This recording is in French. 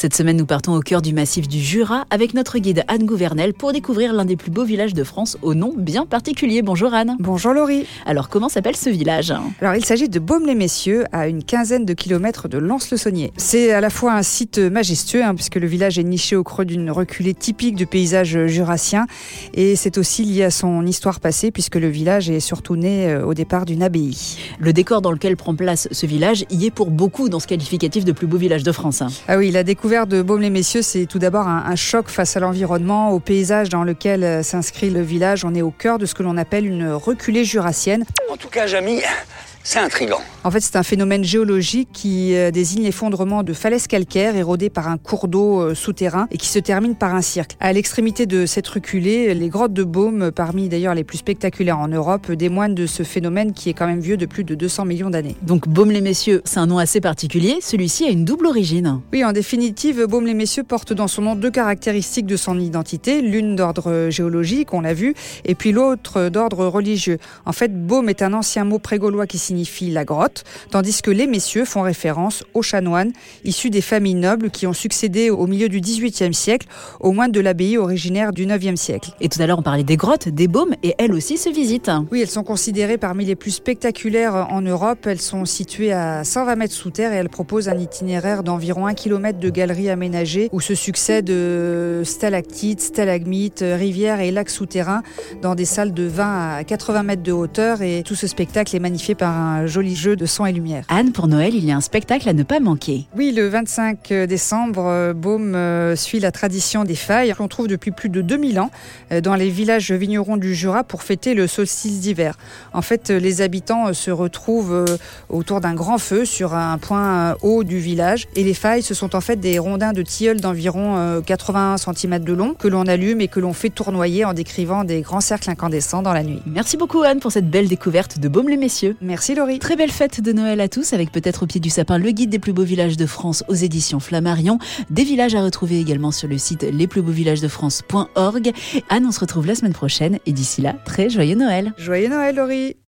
Cette semaine, nous partons au cœur du massif du Jura avec notre guide Anne Gouvernel pour découvrir l'un des plus beaux villages de France au nom bien particulier. Bonjour Anne. Bonjour Laurie. Alors, comment s'appelle ce village? Alors, il s'agit de Baume-les-Messieurs, à une quinzaine de kilomètres de Lens-le-Saunier. C'est à la fois un site majestueux, hein, puisque le village est niché au creux d'une reculée typique du paysage jurassien, et c'est aussi lié à son histoire passée, puisque le village est surtout né euh, au départ d'une abbaye. Le décor dans lequel prend place ce village y est pour beaucoup dans ce qualificatif de plus beau village de France. Ah oui, la découverte de Baume-les-Messieurs, c'est tout d'abord un, un, choc face à l'environnement, au paysage dans lequel euh, s'inscrit le village. On est au cœur de ce que l'on appelle une reculée jurassienne. En tout cas, Jamy, c'est intrigant. En fait, c'est un phénomène géologique qui euh, désigne l'effondrement de falaises calcaires érodées par un cours d'eau euh, souterrain et qui se termine par un cirque. À l'extrémité de cette reculée, les grottes de Baume, parmi d'ailleurs les plus spectaculaires en Europe, témoignent de ce phénomène qui est quand même vieux de plus de 200 millions d'années. Donc Baume-les-Messieurs, c'est un nom assez particulier. Celui-ci a une double origine. Oui, en définitive, Baume-les-Messieurs porte dans son nom deux caractéristiques de son identité, l'une d'ordre géologique, on l'a vu, et puis l'autre d'ordre religieux. En fait, Baume est un ancien mot prégaulois qui signifie la grotte, tandis que les messieurs font référence aux chanoines issus des familles nobles qui ont succédé au milieu du XVIIIe siècle aux moines de l'abbaye originaire du IXe siècle. Et tout à l'heure, on parlait des grottes, des baumes, et elles aussi se visitent. Oui, elles sont considérées parmi les plus spectaculaires en Europe. Elles sont situées à 120 mètres sous terre et elles proposent un itinéraire d'environ un kilomètre de galeries aménagées où se succèdent stalactites, stalagmites, rivières et lacs souterrains dans des salles de 20 à 80 mètres de hauteur. Et tout ce spectacle est magnifié par un joli jeu de son et lumière. Anne, pour Noël, il y a un spectacle à ne pas manquer. Oui, le 25 décembre, Baume euh, suit la tradition des failles qu'on trouve depuis plus de 2000 ans euh, dans les villages vignerons du Jura pour fêter le solstice d'hiver. En fait, les habitants se retrouvent euh, autour d'un grand feu sur un point haut du village et les failles, ce sont en fait des rondins de tilleul d'environ 80 cm de long que l'on allume et que l'on fait tournoyer en décrivant des grands cercles incandescents dans la nuit. Merci beaucoup Anne pour cette belle découverte de Baume-les-Messieurs. Merci Laurie. Très belle de Noël à tous avec peut-être au pied du sapin le guide des plus beaux villages de France aux éditions Flammarion. Des villages à retrouver également sur le site lesplusbeauxvillagesdefrance.org. Anne, on se retrouve la semaine prochaine et d'ici là, très joyeux Noël. Joyeux Noël Laurie.